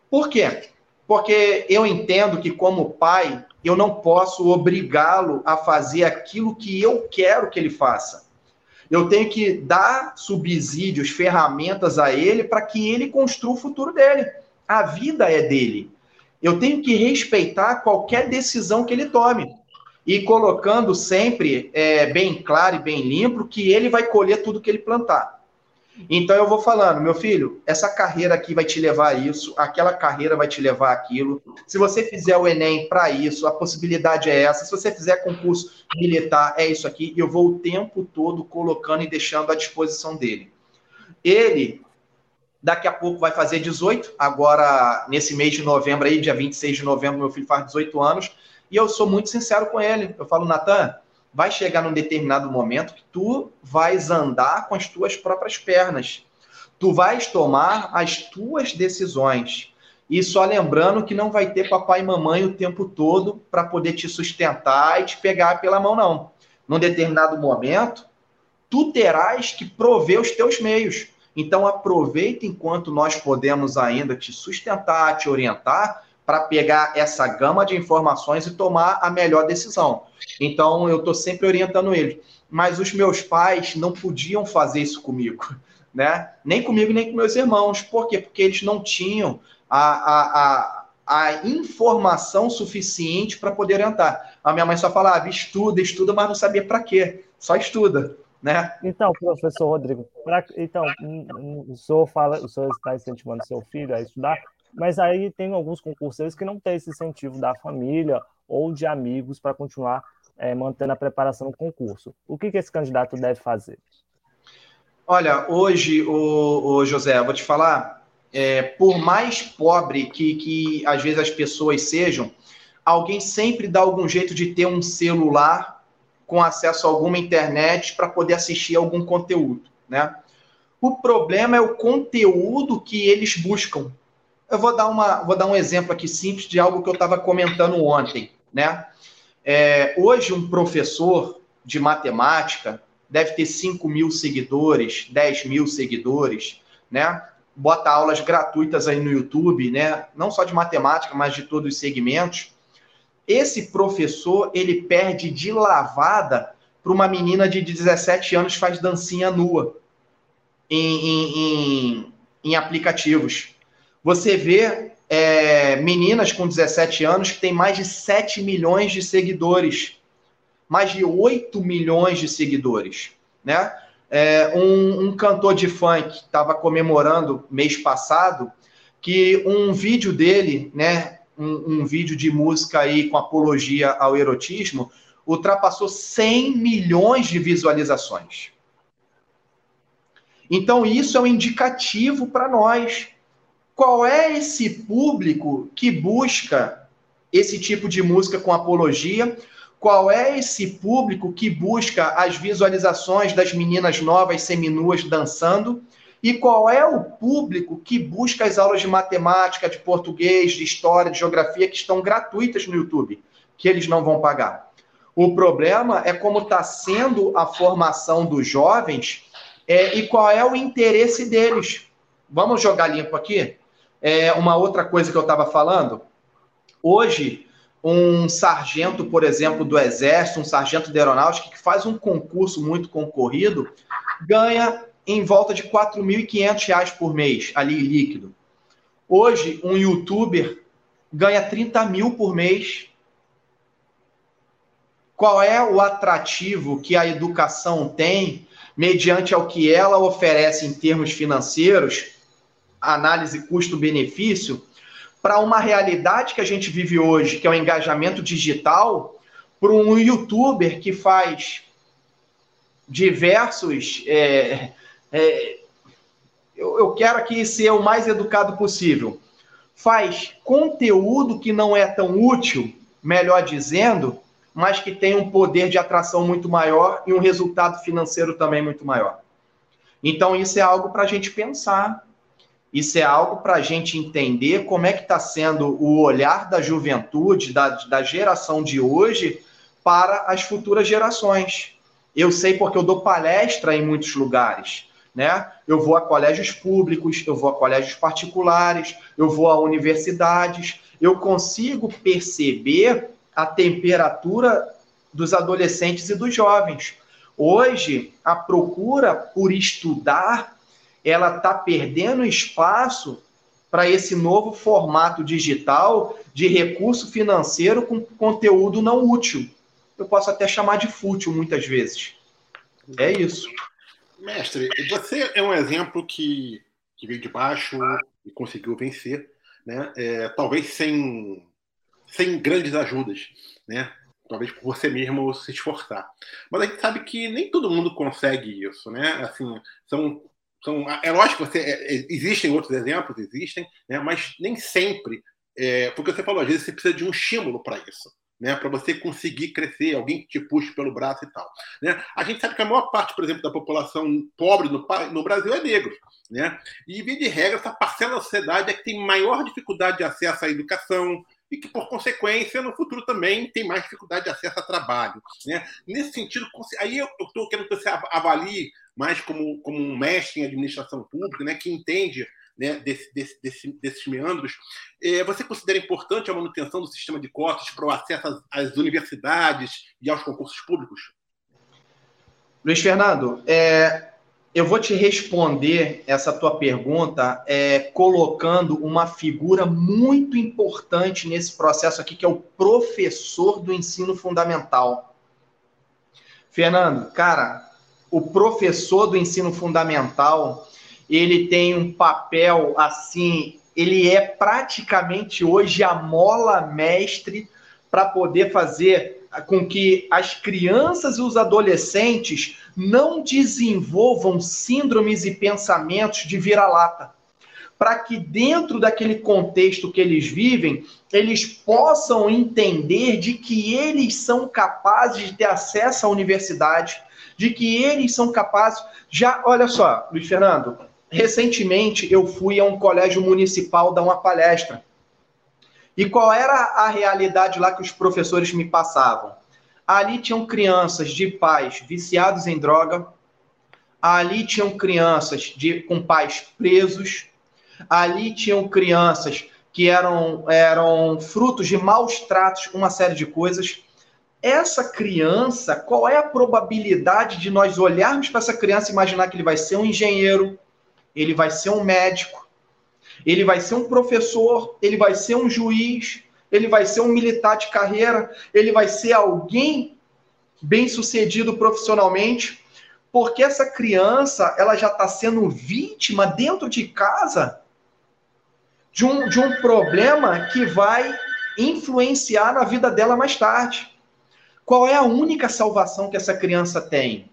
Por quê? Porque eu entendo que, como pai, eu não posso obrigá-lo a fazer aquilo que eu quero que ele faça. Eu tenho que dar subsídios, ferramentas a ele para que ele construa o futuro dele. A vida é dele. Eu tenho que respeitar qualquer decisão que ele tome. E colocando sempre é, bem claro e bem limpo que ele vai colher tudo que ele plantar. Então eu vou falando, meu filho, essa carreira aqui vai te levar a isso, aquela carreira vai te levar aquilo. Se você fizer o Enem para isso, a possibilidade é essa. Se você fizer concurso militar, é isso aqui. Eu vou o tempo todo colocando e deixando à disposição dele. Ele, daqui a pouco, vai fazer 18. Agora, nesse mês de novembro, aí, dia 26 de novembro, meu filho faz 18 anos. E eu sou muito sincero com ele. Eu falo, Natan, vai chegar num determinado momento que tu vais andar com as tuas próprias pernas. Tu vais tomar as tuas decisões. E só lembrando que não vai ter papai e mamãe o tempo todo para poder te sustentar e te pegar pela mão, não. Num determinado momento, tu terás que prover os teus meios. Então aproveita enquanto nós podemos ainda te sustentar, te orientar, para pegar essa gama de informações e tomar a melhor decisão. Então eu estou sempre orientando ele. Mas os meus pais não podiam fazer isso comigo, né? Nem comigo, nem com meus irmãos. Por quê? Porque eles não tinham a, a, a, a informação suficiente para poder orientar. A minha mãe só falava, estuda, estuda, mas não sabia para quê. Só estuda. Né? Então, professor Rodrigo, pra, então, o senhor fala, o senhor está incentivando seu filho a estudar, mas aí tem alguns concurseiros que não têm esse incentivo da família ou de amigos para continuar é, mantendo a preparação no concurso. O que, que esse candidato deve fazer? Olha, hoje, o, o José, vou te falar, é, por mais pobre que, que às vezes as pessoas sejam, alguém sempre dá algum jeito de ter um celular com acesso a alguma internet para poder assistir algum conteúdo, né? O problema é o conteúdo que eles buscam. Eu vou dar, uma, vou dar um exemplo aqui simples de algo que eu estava comentando ontem, né? É, hoje, um professor de matemática deve ter 5 mil seguidores, 10 mil seguidores, né? Bota aulas gratuitas aí no YouTube, né? Não só de matemática, mas de todos os segmentos esse professor, ele perde de lavada para uma menina de 17 anos faz dancinha nua em, em, em, em aplicativos. Você vê é, meninas com 17 anos que têm mais de 7 milhões de seguidores, mais de 8 milhões de seguidores, né? É, um, um cantor de funk estava comemorando mês passado que um vídeo dele, né, um, um vídeo de música aí com apologia ao erotismo, ultrapassou 100 milhões de visualizações. Então, isso é um indicativo para nós. Qual é esse público que busca esse tipo de música com apologia? Qual é esse público que busca as visualizações das meninas novas seminuas dançando? E qual é o público que busca as aulas de matemática, de português, de história, de geografia, que estão gratuitas no YouTube, que eles não vão pagar? O problema é como está sendo a formação dos jovens é, e qual é o interesse deles. Vamos jogar limpo aqui? É, uma outra coisa que eu estava falando. Hoje, um sargento, por exemplo, do Exército, um sargento de aeronáutica, que faz um concurso muito concorrido, ganha em volta de R$ 4.500 por mês, ali líquido. Hoje, um youtuber ganha 30 mil por mês. Qual é o atrativo que a educação tem, mediante ao que ela oferece em termos financeiros, análise custo-benefício, para uma realidade que a gente vive hoje, que é o engajamento digital, para um youtuber que faz diversos é, é, eu, eu quero aqui ser o mais educado possível. Faz conteúdo que não é tão útil, melhor dizendo, mas que tem um poder de atração muito maior e um resultado financeiro também muito maior. Então, isso é algo para a gente pensar. Isso é algo para a gente entender como é que está sendo o olhar da juventude, da, da geração de hoje, para as futuras gerações. Eu sei porque eu dou palestra em muitos lugares né? Eu vou a colégios públicos, eu vou a colégios particulares, eu vou a universidades, eu consigo perceber a temperatura dos adolescentes e dos jovens. Hoje, a procura por estudar, ela está perdendo espaço para esse novo formato digital de recurso financeiro com conteúdo não útil. Eu posso até chamar de fútil muitas vezes. É isso. Mestre, você é um exemplo que, que veio de baixo e conseguiu vencer, né? É, talvez sem, sem grandes ajudas, né? Talvez por você mesmo se esforçar. Mas a gente sabe que nem todo mundo consegue isso, né? Assim, são, são, é lógico que é, é existem outros exemplos, existem, né? mas nem sempre, é, porque você falou, às vezes você precisa de um estímulo para isso. né, para você conseguir crescer, alguém que te puxe pelo braço e tal. Né? A gente sabe que a maior parte, por exemplo, da população pobre no, no Brasil é negro. Né? E, via de regra, essa parcela da sociedade é que tem maior dificuldade de acesso à educação, e que, por consequência, no futuro também tem mais dificuldade de acesso a trabalho. Né? Nesse sentido, aí eu estou querendo que você avalie mais como, como um mestre em administração pública, né, que entende né, desse, desse, desse, desses meandros. É, você considera importante a manutenção do sistema de cotas para o acesso às, às universidades e aos concursos públicos? Luiz Fernando, é, eu vou te responder essa tua pergunta é, colocando uma figura muito importante nesse processo aqui, que é o professor do ensino fundamental. Fernando, cara, o professor do ensino fundamental ele tem um papel assim, ele é praticamente hoje a mola mestre para poder fazer com que as crianças e os adolescentes não desenvolvam síndromes e pensamentos de vira-lata. Para que dentro daquele contexto que eles vivem, eles possam entender de que eles são capazes de ter acesso à universidade, de que eles são capazes. Já, olha só, Luiz Fernando, Recentemente, eu fui a um colégio municipal dar uma palestra. E qual era a realidade lá que os professores me passavam? Ali tinham crianças de pais viciados em droga, ali tinham crianças de, com pais presos, ali tinham crianças que eram, eram frutos de maus tratos, uma série de coisas. Essa criança, qual é a probabilidade de nós olharmos para essa criança e imaginar que ele vai ser um engenheiro, ele vai ser um médico, ele vai ser um professor, ele vai ser um juiz, ele vai ser um militar de carreira, ele vai ser alguém bem sucedido profissionalmente, porque essa criança ela já está sendo vítima dentro de casa de um, de um problema que vai influenciar na vida dela mais tarde. Qual é a única salvação que essa criança tem?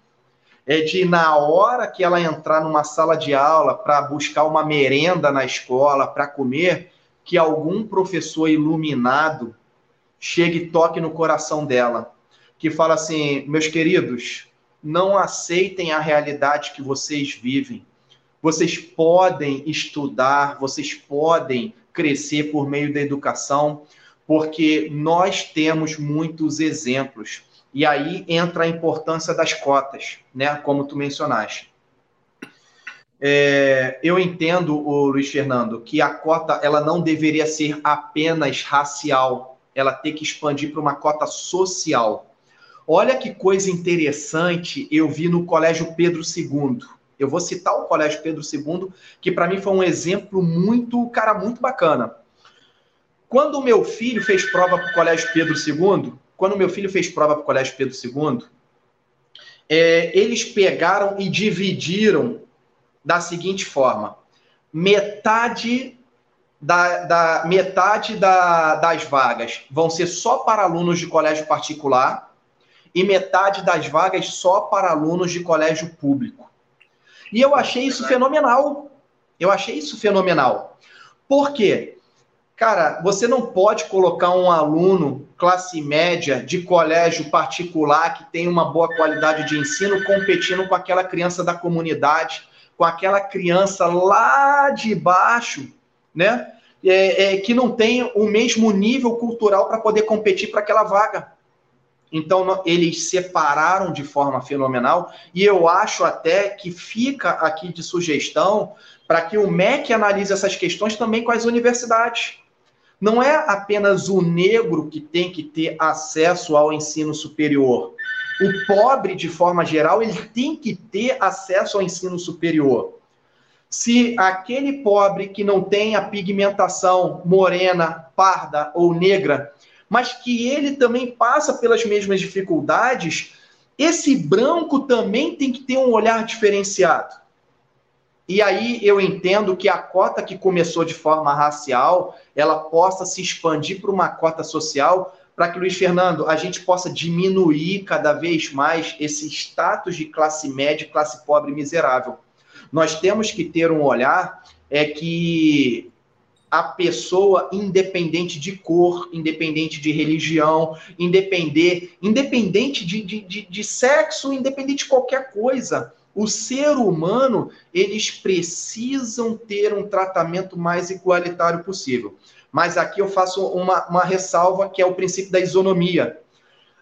é de, na hora que ela entrar numa sala de aula para buscar uma merenda na escola, para comer, que algum professor iluminado chegue e toque no coração dela, que fala assim: meus queridos, não aceitem a realidade que vocês vivem. Vocês podem estudar, vocês podem crescer por meio da educação, porque nós temos muitos exemplos. E aí entra a importância das cotas, né? Como tu mencionaste. É, eu entendo, o Luiz Fernando, que a cota ela não deveria ser apenas racial, ela tem que expandir para uma cota social. Olha que coisa interessante eu vi no Colégio Pedro II. Eu vou citar o Colégio Pedro II, que para mim foi um exemplo muito, cara, muito bacana. Quando o meu filho fez prova para o Colégio Pedro II, quando meu filho fez prova para o Colégio Pedro II, é, eles pegaram e dividiram da seguinte forma: metade da, da metade da, das vagas vão ser só para alunos de colégio particular e metade das vagas só para alunos de colégio público. E eu achei isso fenomenal. Eu achei isso fenomenal. Por quê? Cara, você não pode colocar um aluno classe média de colégio particular que tem uma boa qualidade de ensino competindo com aquela criança da comunidade, com aquela criança lá de baixo, né? É, é, que não tem o mesmo nível cultural para poder competir para aquela vaga. Então, eles separaram de forma fenomenal, e eu acho até que fica aqui de sugestão para que o MEC analise essas questões também com as universidades não é apenas o negro que tem que ter acesso ao ensino superior. O pobre, de forma geral, ele tem que ter acesso ao ensino superior. Se aquele pobre que não tem a pigmentação morena, parda ou negra, mas que ele também passa pelas mesmas dificuldades, esse branco também tem que ter um olhar diferenciado. E aí eu entendo que a cota que começou de forma racial, ela possa se expandir para uma cota social, para que, Luiz Fernando, a gente possa diminuir cada vez mais esse status de classe média, classe pobre miserável. Nós temos que ter um olhar é que a pessoa independente de cor, independente de religião, independente, independente de, de, de, de sexo, independente de qualquer coisa. O ser humano, eles precisam ter um tratamento mais igualitário possível. Mas aqui eu faço uma, uma ressalva que é o princípio da isonomia.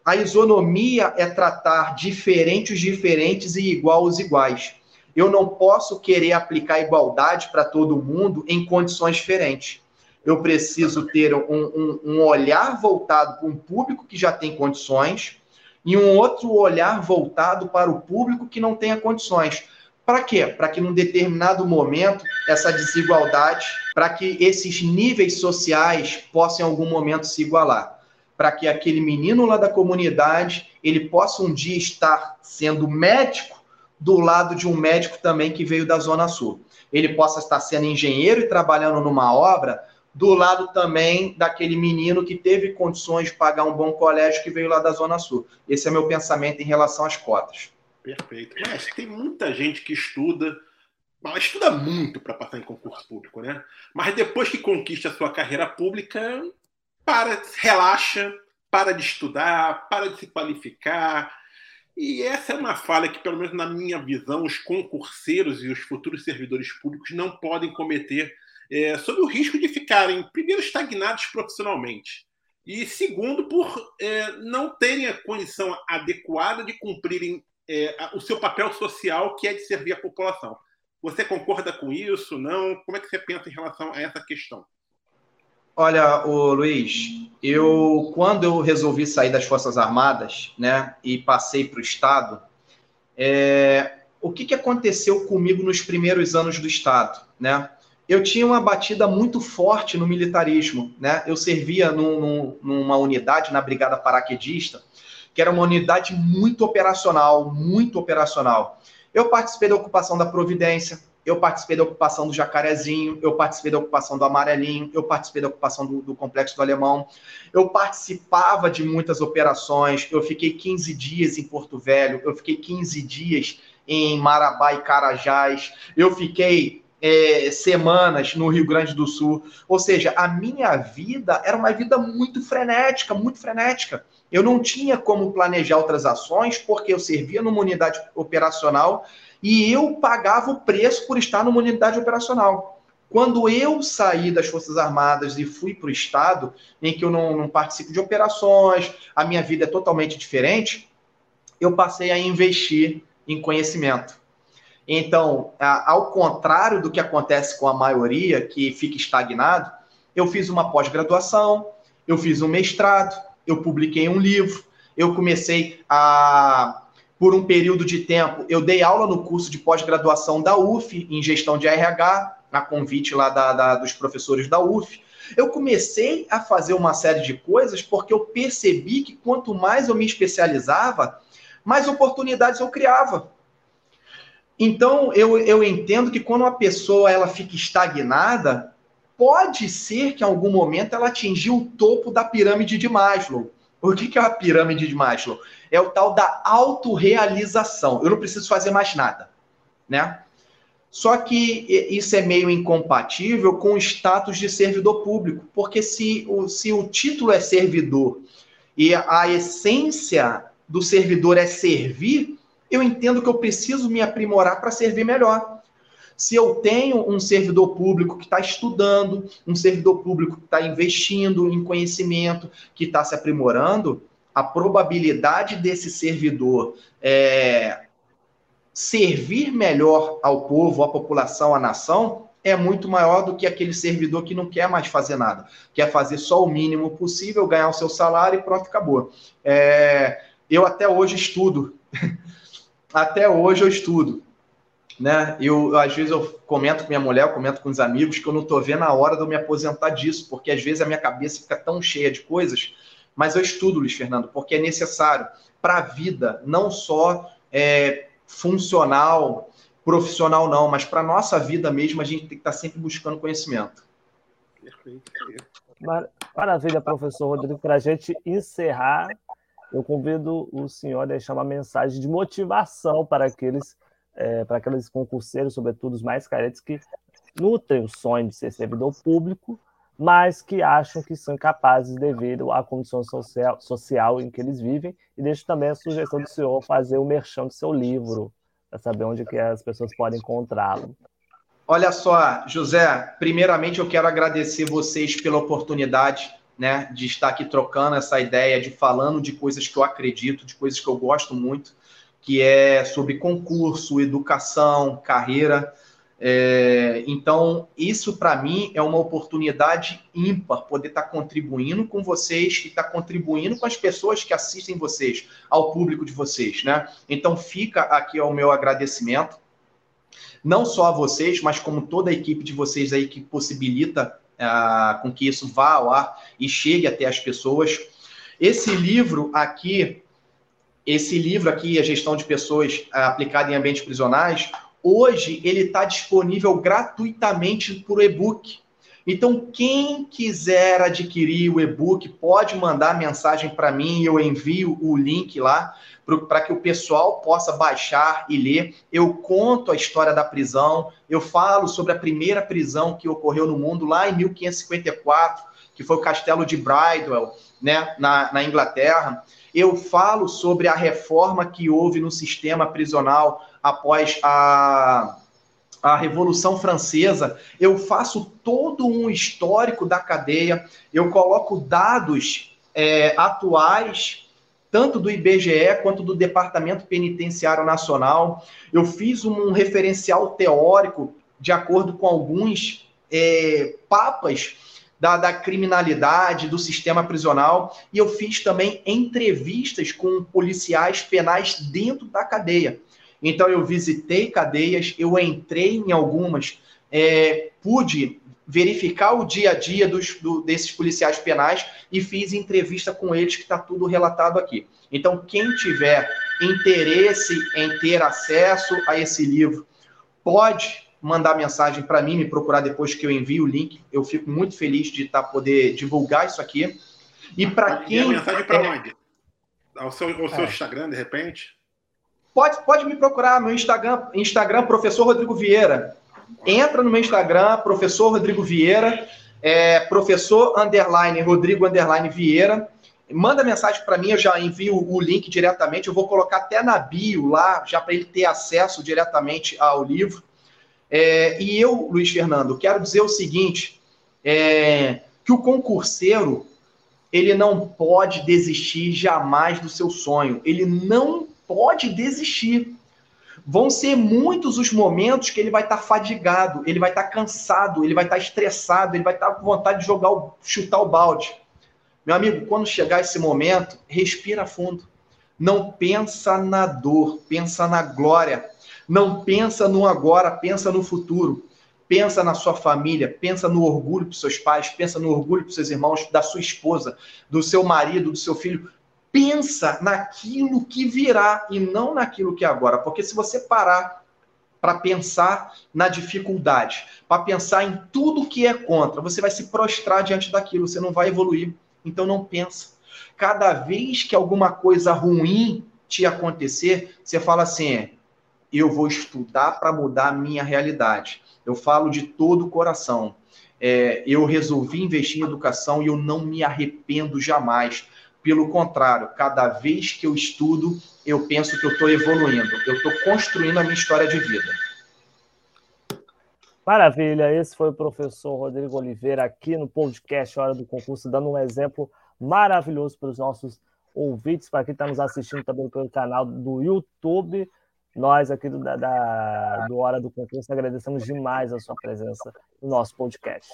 A isonomia é tratar diferentes diferentes e igual os iguais. Eu não posso querer aplicar igualdade para todo mundo em condições diferentes. Eu preciso ter um, um, um olhar voltado para um público que já tem condições e um outro olhar voltado para o público que não tenha condições. Para quê? Para que num determinado momento essa desigualdade, para que esses níveis sociais possam em algum momento se igualar, para que aquele menino lá da comunidade ele possa um dia estar sendo médico do lado de um médico também que veio da Zona Sul. Ele possa estar sendo engenheiro e trabalhando numa obra do lado também daquele menino que teve condições de pagar um bom colégio que veio lá da Zona Sul. Esse é meu pensamento em relação às cotas. Perfeito. Mas tem muita gente que estuda, mas estuda muito para passar em concurso público, né? Mas depois que conquista a sua carreira pública, para, relaxa, para de estudar, para de se qualificar, e essa é uma falha que, pelo menos na minha visão, os concurseiros e os futuros servidores públicos não podem cometer, é, o risco de ficarem, primeiro, estagnados profissionalmente, e segundo, por é, não terem a condição adequada de cumprirem é, o seu papel social, que é de servir a população. Você concorda com isso? Não? Como é que você pensa em relação a essa questão? Olha, o Luiz, eu quando eu resolvi sair das Forças Armadas, né, e passei para o Estado, é, o que, que aconteceu comigo nos primeiros anos do Estado, né? Eu tinha uma batida muito forte no militarismo, né? Eu servia num, num, numa unidade na Brigada Paraquedista, que era uma unidade muito operacional, muito operacional. Eu participei da ocupação da Providência, eu participei da ocupação do Jacarezinho, eu participei da ocupação do Amarelinho, eu participei da ocupação do, do, Complexo do Alemão, eu participava de muitas operações, eu fiquei 15 dias em Porto Velho, eu fiquei 15 dias em Marabá e Carajás, eu fiquei é, semanas no Rio Grande do Sul, ou seja, a minha vida era uma vida muito frenética, muito frenética. Eu não tinha como planejar outras ações, porque eu servia numa unidade operacional e eu pagava o preço por estar numa unidade operacional. Quando eu saí das Forças Armadas e fui para o Estado, em que eu não, não participo de operações, a minha vida é totalmente diferente, eu passei a investir em conhecimento. Então, ao contrário do que acontece com a maioria, que fica estagnado, eu fiz uma pós-graduação, eu fiz um mestrado, eu publiquei um livro, eu comecei a por um período de tempo, eu dei aula no curso de pós-graduação da UF, em gestão de RH, a convite lá da, da, dos professores da UF. Eu comecei a fazer uma série de coisas porque eu percebi que quanto mais eu me especializava, mais oportunidades eu criava. Então, eu, eu entendo que quando uma pessoa ela fica estagnada, pode ser que em algum momento ela atingiu o topo da pirâmide de Maslow. O que é a pirâmide de Maslow? é o tal da autorrealização. Eu não preciso fazer mais nada, né? Só que isso é meio incompatível com o status de servidor público, porque se o, se o título é servidor e a essência do servidor é servir, eu entendo que eu preciso me aprimorar para servir melhor. Se eu tenho um servidor público que está estudando, um servidor público que está investindo em conhecimento, que está se aprimorando, a probabilidade desse servidor é, servir melhor ao povo, à população, à nação, é muito maior do que aquele servidor que não quer mais fazer nada, quer fazer só o mínimo possível, ganhar o seu salário e pronto, acabou. É, eu até hoje estudo, até hoje eu estudo. Né? Eu, às vezes eu comento com minha mulher, eu comento com os amigos que eu não estou vendo a hora de eu me aposentar disso, porque às vezes a minha cabeça fica tão cheia de coisas mas eu estudo, Luiz Fernando, porque é necessário para a vida, não só é, funcional, profissional, não, mas para a nossa vida mesmo, a gente tem que estar tá sempre buscando conhecimento. Perfeito. Maravilha, professor Rodrigo. Para a gente encerrar, eu convido o senhor a deixar uma mensagem de motivação para aqueles, é, para aqueles concurseiros, sobretudo os mais carentes, que nutrem o sonho de ser servidor público, mas que acham que são incapazes devido à condição social, social em que eles vivem. E deixo também a sugestão do senhor fazer o merchan do seu livro, para saber onde que as pessoas podem encontrá-lo. Olha só, José, primeiramente eu quero agradecer vocês pela oportunidade né, de estar aqui trocando essa ideia, de falando de coisas que eu acredito, de coisas que eu gosto muito, que é sobre concurso, educação, carreira. É, então, isso para mim é uma oportunidade ímpar, poder estar contribuindo com vocês e estar contribuindo com as pessoas que assistem vocês, ao público de vocês, né? Então, fica aqui o meu agradecimento, não só a vocês, mas como toda a equipe de vocês aí que possibilita com que isso vá ao ar e chegue até as pessoas. Esse livro aqui, esse livro aqui, A Gestão de Pessoas Aplicada em Ambientes Prisionais, Hoje ele está disponível gratuitamente por e-book. Então, quem quiser adquirir o e-book, pode mandar mensagem para mim, eu envio o link lá para que o pessoal possa baixar e ler. Eu conto a história da prisão, eu falo sobre a primeira prisão que ocorreu no mundo lá em 1554, que foi o castelo de Bridewell, né, na, na Inglaterra. Eu falo sobre a reforma que houve no sistema prisional após a, a Revolução Francesa, eu faço todo um histórico da cadeia, eu coloco dados é, atuais, tanto do IBGE quanto do Departamento Penitenciário Nacional. Eu fiz um referencial teórico de acordo com alguns é, papas da, da, criminalidade, do sistema prisional, e eu fiz também entrevistas com policiais penais dentro da cadeia. Então, eu visitei cadeias, eu entrei em algumas, é, pude verificar o dia a dia dos, do, desses policiais penais e fiz entrevista com eles, que está tudo relatado aqui. Então, quem tiver interesse em ter acesso a esse livro, pode mandar mensagem para mim, me procurar depois que eu envio o link. Eu fico muito feliz de estar tá, poder divulgar isso aqui. E para quem. E a mensagem para é... onde? Ao seu, ao seu é. Instagram, de repente? Pode, pode me procurar, meu Instagram, Instagram, professor Rodrigo Vieira. Entra no meu Instagram, professor Rodrigo Vieira, é, professor underline Rodrigo underline Vieira. Manda mensagem para mim, eu já envio o link diretamente. Eu vou colocar até na bio lá, já para ele ter acesso diretamente ao livro. É, e eu, Luiz Fernando, quero dizer o seguinte: é, que o concurseiro ele não pode desistir jamais do seu sonho. Ele não pode desistir. Vão ser muitos os momentos que ele vai estar tá fadigado, ele vai estar tá cansado, ele vai estar tá estressado, ele vai estar tá com vontade de jogar, o, chutar o balde. Meu amigo, quando chegar esse momento, respira fundo. Não pensa na dor, pensa na glória. Não pensa no agora, pensa no futuro. Pensa na sua família, pensa no orgulho para seus pais, pensa no orgulho para seus irmãos, da sua esposa, do seu marido, do seu filho pensa naquilo que virá e não naquilo que é agora. Porque se você parar para pensar na dificuldade, para pensar em tudo que é contra, você vai se prostrar diante daquilo, você não vai evoluir. Então não pensa. Cada vez que alguma coisa ruim te acontecer, você fala assim: eu vou estudar para mudar a minha realidade. Eu falo de todo o coração. É, eu resolvi investir em educação e eu não me arrependo jamais. Pelo contrário, cada vez que eu estudo, eu penso que eu estou evoluindo, eu estou construindo a minha história de vida. Maravilha, esse foi o professor Rodrigo Oliveira aqui no podcast Hora do Concurso, dando um exemplo maravilhoso para os nossos ouvintes, para quem está nos assistindo também pelo canal do YouTube. Nós aqui do, da, do Hora do Concurso agradecemos demais a sua presença no nosso podcast.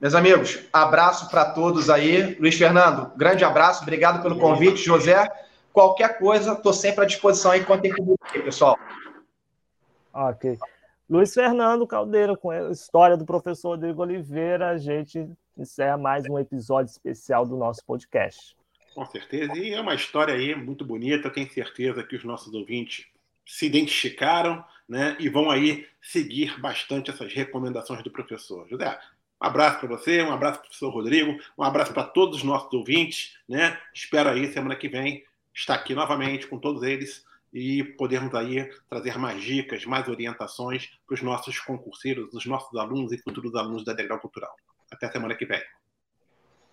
Meus amigos, abraço para todos aí. Luiz Fernando, grande abraço, obrigado pelo convite. José, qualquer coisa, estou sempre à disposição aí. Contem comigo aí, pessoal. Ok. Luiz Fernando Caldeira, com a história do professor Rodrigo Oliveira, a gente encerra mais um episódio especial do nosso podcast. Com certeza, e é uma história aí muito bonita, tenho certeza que os nossos ouvintes se identificaram né, e vão aí seguir bastante essas recomendações do professor. José, um abraço para você, um abraço para o professor Rodrigo, um abraço para todos os nossos ouvintes, né? Espero aí semana que vem estar aqui novamente com todos eles e podermos aí trazer mais dicas, mais orientações para os nossos concurseiros, os nossos alunos e futuros alunos da Degrau Cultural. Até semana que vem.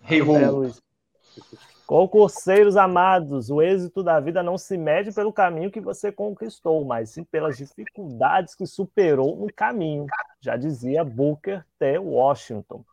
Hey, é, Luiz. Concurseiros amados, o êxito da vida não se mede pelo caminho que você conquistou, mas sim pelas dificuldades que superou no caminho, já dizia Booker T. Washington.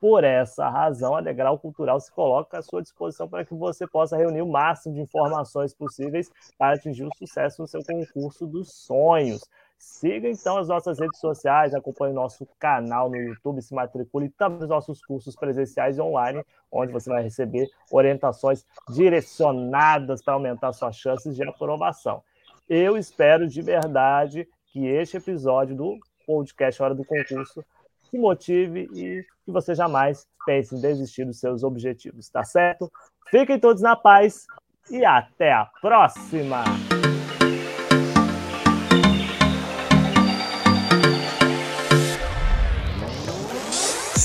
Por essa razão, a Degrau Cultural se coloca à sua disposição para que você possa reunir o máximo de informações possíveis para atingir o sucesso no seu concurso dos sonhos. Siga então as nossas redes sociais, acompanhe nosso canal no YouTube, se matricule também nos nossos cursos presenciais e online, onde você vai receber orientações direcionadas para aumentar suas chances de aprovação. Eu espero de verdade que este episódio do podcast Hora do Concurso te motive e que você jamais pense em desistir dos seus objetivos, tá certo? Fiquem todos na paz e até a próxima!